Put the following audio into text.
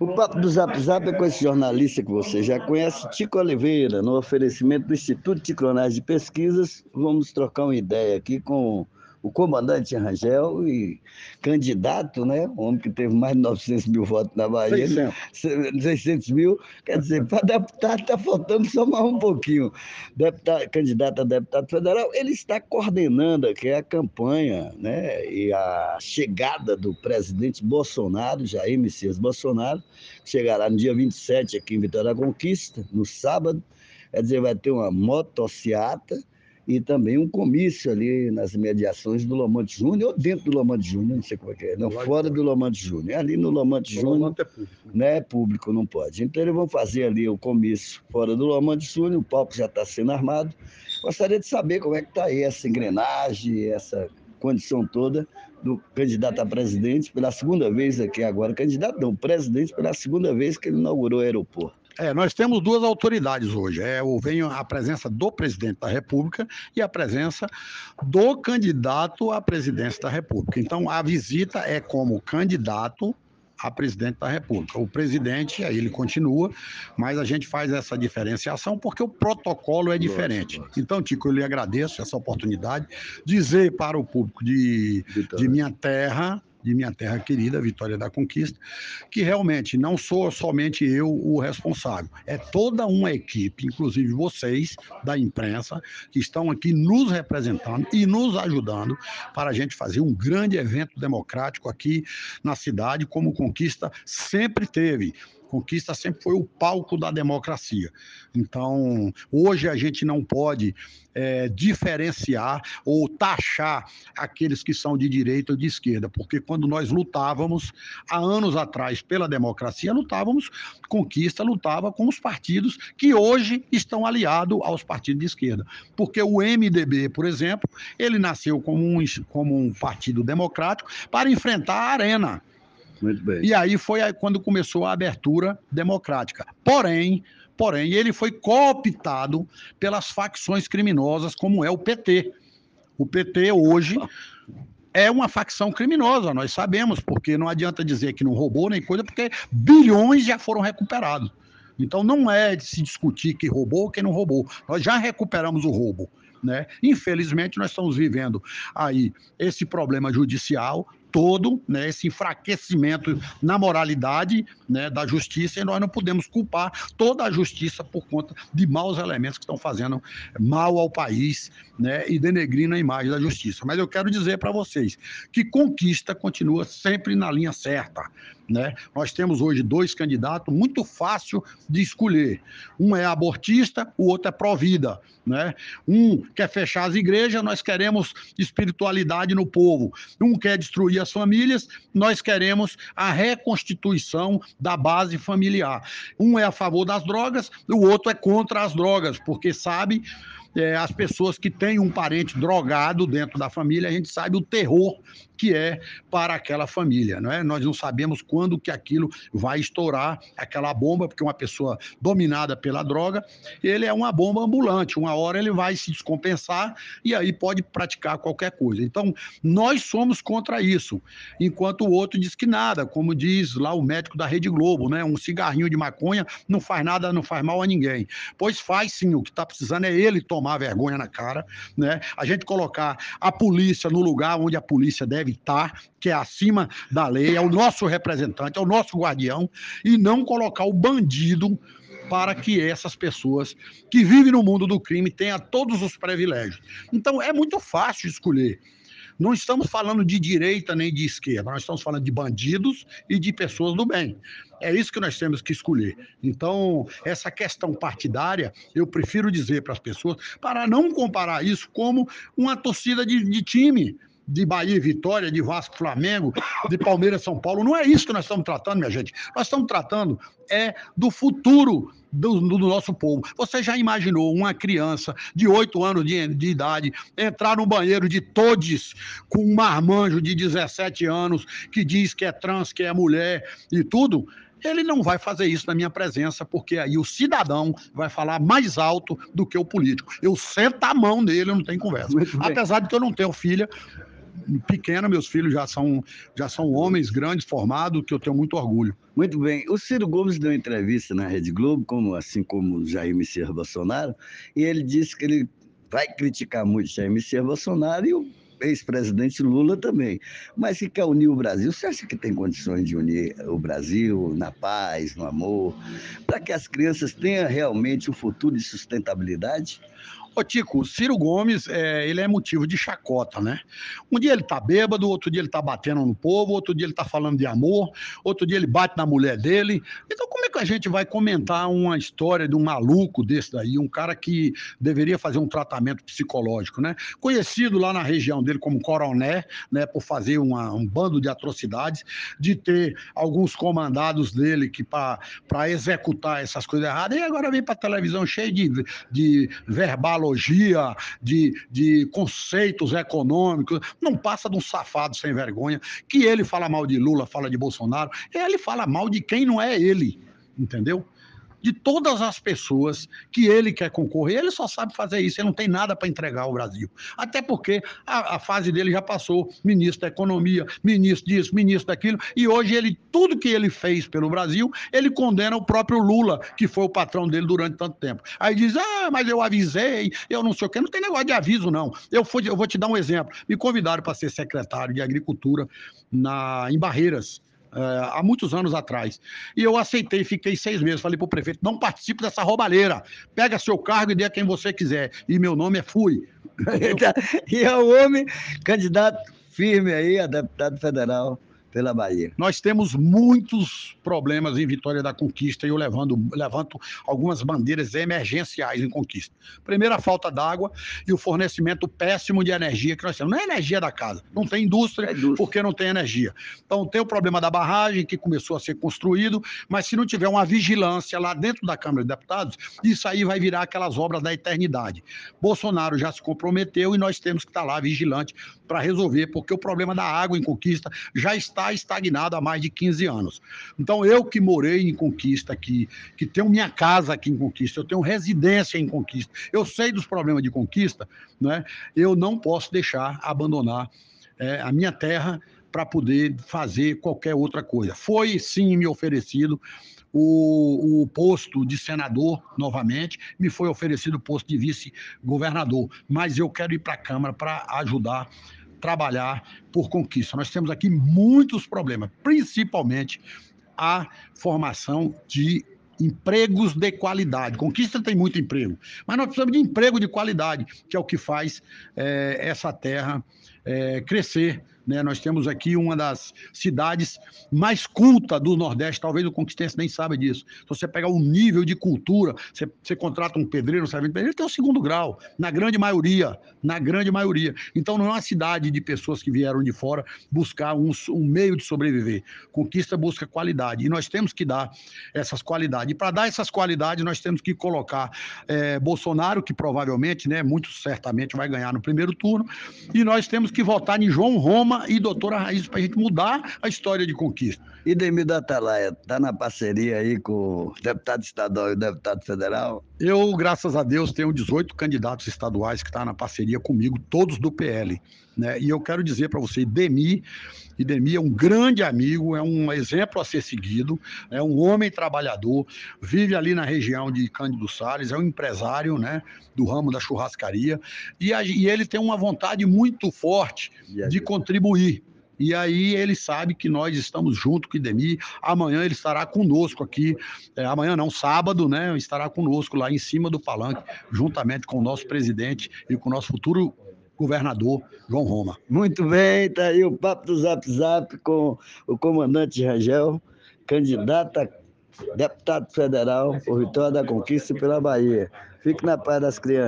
O papo do Zap Zap é com esse jornalista que você já conhece, Tico Oliveira, no oferecimento do Instituto de Clonagem de Pesquisas. Vamos trocar uma ideia aqui com o comandante Rangel e candidato, né? Um homem que teve mais de 900 mil votos na Bahia. 600, 600 mil. Quer dizer, para deputado está faltando só mais um pouquinho. Deputado, candidato a deputado federal, ele está coordenando aqui a campanha né? e a chegada do presidente Bolsonaro, Jair Messias Bolsonaro, que chegará no dia 27 aqui em Vitória da Conquista, no sábado. Quer dizer, vai ter uma motociata e também um comício ali nas mediações do Lomante Júnior, ou dentro do Lomante Júnior, não sei como é que é, não, fora do Lomante Júnior. Ali no Lomante Júnior. é público. Né? público, não pode. Então eles vão fazer ali o comício fora do Lomante Júnior, o palco já está sendo armado. Gostaria de saber como é que está aí essa engrenagem, essa condição toda do candidato a presidente pela segunda vez aqui agora, candidato não, presidente pela segunda vez que ele inaugurou o aeroporto. É, nós temos duas autoridades hoje. É, vem a presença do presidente da República e a presença do candidato à presidência da República. Então, a visita é como candidato a presidente da República. O presidente, aí ele continua, mas a gente faz essa diferenciação porque o protocolo é diferente. Então, Tico, eu lhe agradeço essa oportunidade. Dizer para o público de, de minha terra de minha terra querida, Vitória da Conquista, que realmente não sou somente eu o responsável, é toda uma equipe, inclusive vocês da imprensa, que estão aqui nos representando e nos ajudando para a gente fazer um grande evento democrático aqui na cidade, como Conquista sempre teve. Conquista sempre foi o palco da democracia. Então, hoje a gente não pode é, diferenciar ou taxar aqueles que são de direita ou de esquerda, porque quando nós lutávamos há anos atrás pela democracia, lutávamos, Conquista lutava com os partidos que hoje estão aliados aos partidos de esquerda. Porque o MDB, por exemplo, ele nasceu como um, como um partido democrático para enfrentar a Arena. Muito bem. E aí foi aí quando começou a abertura democrática. Porém, porém, ele foi cooptado pelas facções criminosas, como é o PT. O PT hoje é uma facção criminosa, nós sabemos, porque não adianta dizer que não roubou nem coisa, porque bilhões já foram recuperados. Então não é de se discutir quem roubou ou quem não roubou. Nós já recuperamos o roubo. Né? Infelizmente, nós estamos vivendo aí esse problema judicial, todo, né, esse enfraquecimento na moralidade né, da justiça, e nós não podemos culpar toda a justiça por conta de maus elementos que estão fazendo mal ao país né, e denegrindo a imagem da justiça. Mas eu quero dizer para vocês que conquista continua sempre na linha certa. Né? Nós temos hoje dois candidatos muito fácil de escolher. Um é abortista, o outro é pró-vida. Né? Um quer fechar as igrejas, nós queremos espiritualidade no povo. Um quer destruir as famílias, nós queremos a reconstituição da base familiar. Um é a favor das drogas, o outro é contra as drogas, porque sabe é, as pessoas que têm um parente drogado dentro da família, a gente sabe o terror que é para aquela família, não é? Nós não sabemos quando que aquilo vai estourar, aquela bomba, porque uma pessoa dominada pela droga, ele é uma bomba ambulante, uma hora ele vai se descompensar e aí pode praticar qualquer coisa. Então, nós somos contra isso, enquanto o outro diz que nada, como diz lá o médico da Rede Globo, né? Um cigarrinho de maconha não faz nada, não faz mal a ninguém. Pois faz sim, o que está precisando é ele tomar tomar vergonha na cara, né? A gente colocar a polícia no lugar onde a polícia deve estar, que é acima da lei, é o nosso representante, é o nosso guardião, e não colocar o bandido para que essas pessoas que vivem no mundo do crime tenham todos os privilégios. Então é muito fácil escolher. Não estamos falando de direita nem de esquerda, nós estamos falando de bandidos e de pessoas do bem. É isso que nós temos que escolher. Então, essa questão partidária, eu prefiro dizer para as pessoas, para não comparar isso como uma torcida de, de time de Bahia e Vitória, de Vasco Flamengo, de Palmeiras São Paulo. Não é isso que nós estamos tratando, minha gente. Nós estamos tratando é do futuro do, do, nosso povo. Você já imaginou uma criança de 8 anos de, de, idade entrar no banheiro de todos com um marmanjo de 17 anos que diz que é trans, que é mulher e tudo? Ele não vai fazer isso na minha presença, porque aí o cidadão vai falar mais alto do que o político. Eu sento a mão nele, não tem conversa. Apesar de que eu não tenho filha, pequena, meus filhos já são, já são homens grandes, formados, que eu tenho muito orgulho. Muito bem. O Ciro Gomes deu entrevista na Rede Globo, como, assim como Jair Messias Bolsonaro, e ele disse que ele vai criticar muito Jair Messias Bolsonaro e o ex-presidente Lula também. Mas que quer unir o Brasil, você acha que tem condições de unir o Brasil na paz, no amor, para que as crianças tenham realmente um futuro de sustentabilidade? Ô, Tico, o Ciro Gomes, é, ele é motivo de chacota, né? Um dia ele tá bêbado, outro dia ele tá batendo no povo, outro dia ele tá falando de amor, outro dia ele bate na mulher dele. Então, como é que a gente vai comentar uma história de um maluco desse daí, um cara que deveria fazer um tratamento psicológico, né? Conhecido lá na região dele como coroné, né, por fazer uma, um bando de atrocidades, de ter alguns comandados dele que para executar essas coisas erradas, e agora vem para televisão cheio de, de verbal analogia, de, de conceitos econômicos, não passa de um safado sem vergonha, que ele fala mal de Lula, fala de Bolsonaro, ele fala mal de quem não é ele, entendeu? De todas as pessoas que ele quer concorrer. Ele só sabe fazer isso, ele não tem nada para entregar ao Brasil. Até porque a, a, fase dele já passou, ministro da Economia, ministro disso, ministro daquilo, e hoje ele, tudo que ele fez pelo Brasil, ele condena o próprio Lula, que foi o patrão dele durante tanto tempo. Aí diz, ah, mas eu avisei, eu não sei o quê. Não tem negócio de aviso, não. Eu, fui, eu vou te dar um exemplo. Me convidaram para ser secretário de Agricultura na, em Barreiras, há muitos anos atrás. E eu aceitei, fiquei seis meses. Falei para o prefeito: não participe dessa roubalheira. Pega seu cargo e dê a quem você quiser. E meu nome é Fui. e é o homem candidato firme aí a deputado federal pela Bahia. Nós temos muitos problemas em Vitória da Conquista e eu levanto, levanto algumas bandeiras emergenciais em Conquista. Primeiro, a falta d'água e o fornecimento péssimo de energia que nós temos. Não é energia da casa, não tem indústria, é indústria, porque não tem energia. Então, tem o problema da barragem que começou a ser construído, mas se não tiver uma vigilância lá dentro da Câmara de Deputados, isso aí vai virar aquelas obras da eternidade. Bolsonaro já se comprometeu e nós temos que estar lá vigilante para resolver, porque o problema da água em Conquista já está está estagnado há mais de 15 anos. Então, eu que morei em Conquista aqui, que tenho minha casa aqui em Conquista, eu tenho residência em Conquista, eu sei dos problemas de Conquista, né? eu não posso deixar abandonar é, a minha terra para poder fazer qualquer outra coisa. Foi sim me oferecido o, o, posto de senador novamente, me foi oferecido o posto de vice-governador, mas eu quero ir para a Câmara para ajudar trabalhar por conquista. Nós temos aqui muitos problemas, principalmente a formação de empregos de qualidade. Conquista tem muito emprego, mas nós precisamos de emprego de qualidade, que é o que faz é, essa terra é, crescer né? Nós temos aqui uma das cidades mais cultas do Nordeste, talvez o conquistense nem saiba disso. Se você pegar o nível de cultura, você, você contrata um pedreiro, um servente pedreiro, tem o segundo grau, na grande maioria, na grande maioria. Então não é uma cidade de pessoas que vieram de fora buscar um, um meio de sobreviver. Conquista busca qualidade, e nós temos que dar essas qualidades. E para dar essas qualidades, nós temos que colocar é, Bolsonaro, que provavelmente, né, muito certamente vai ganhar no primeiro turno, e nós temos que votar em João Roma e doutora Raiz para a gente mudar a história de conquista. E Demir da Atalaia, está na parceria aí com o deputado estadual e o deputado federal? Eu, graças a Deus, tenho 18 candidatos estaduais que estão tá na parceria comigo, todos do PL. Né? E eu quero dizer para você, Demi, e Demi é um grande amigo, é um exemplo a ser seguido, é um homem trabalhador, vive ali na região de Cândido Salles, é um empresário né, do ramo da churrascaria, e, a, e ele tem uma vontade muito forte de contribuir e aí ele sabe que nós estamos junto com o Idemir. Amanhã ele estará conosco aqui. É, amanhã não, sábado, né? Estará conosco lá em cima do palanque, juntamente com o nosso presidente e com o nosso futuro governador João Roma. Muito bem, tá aí o papo do Zap Zap com o comandante Rangel, candidato a deputado federal por Vitória da Conquista pela Bahia. Fique na paz das crianças.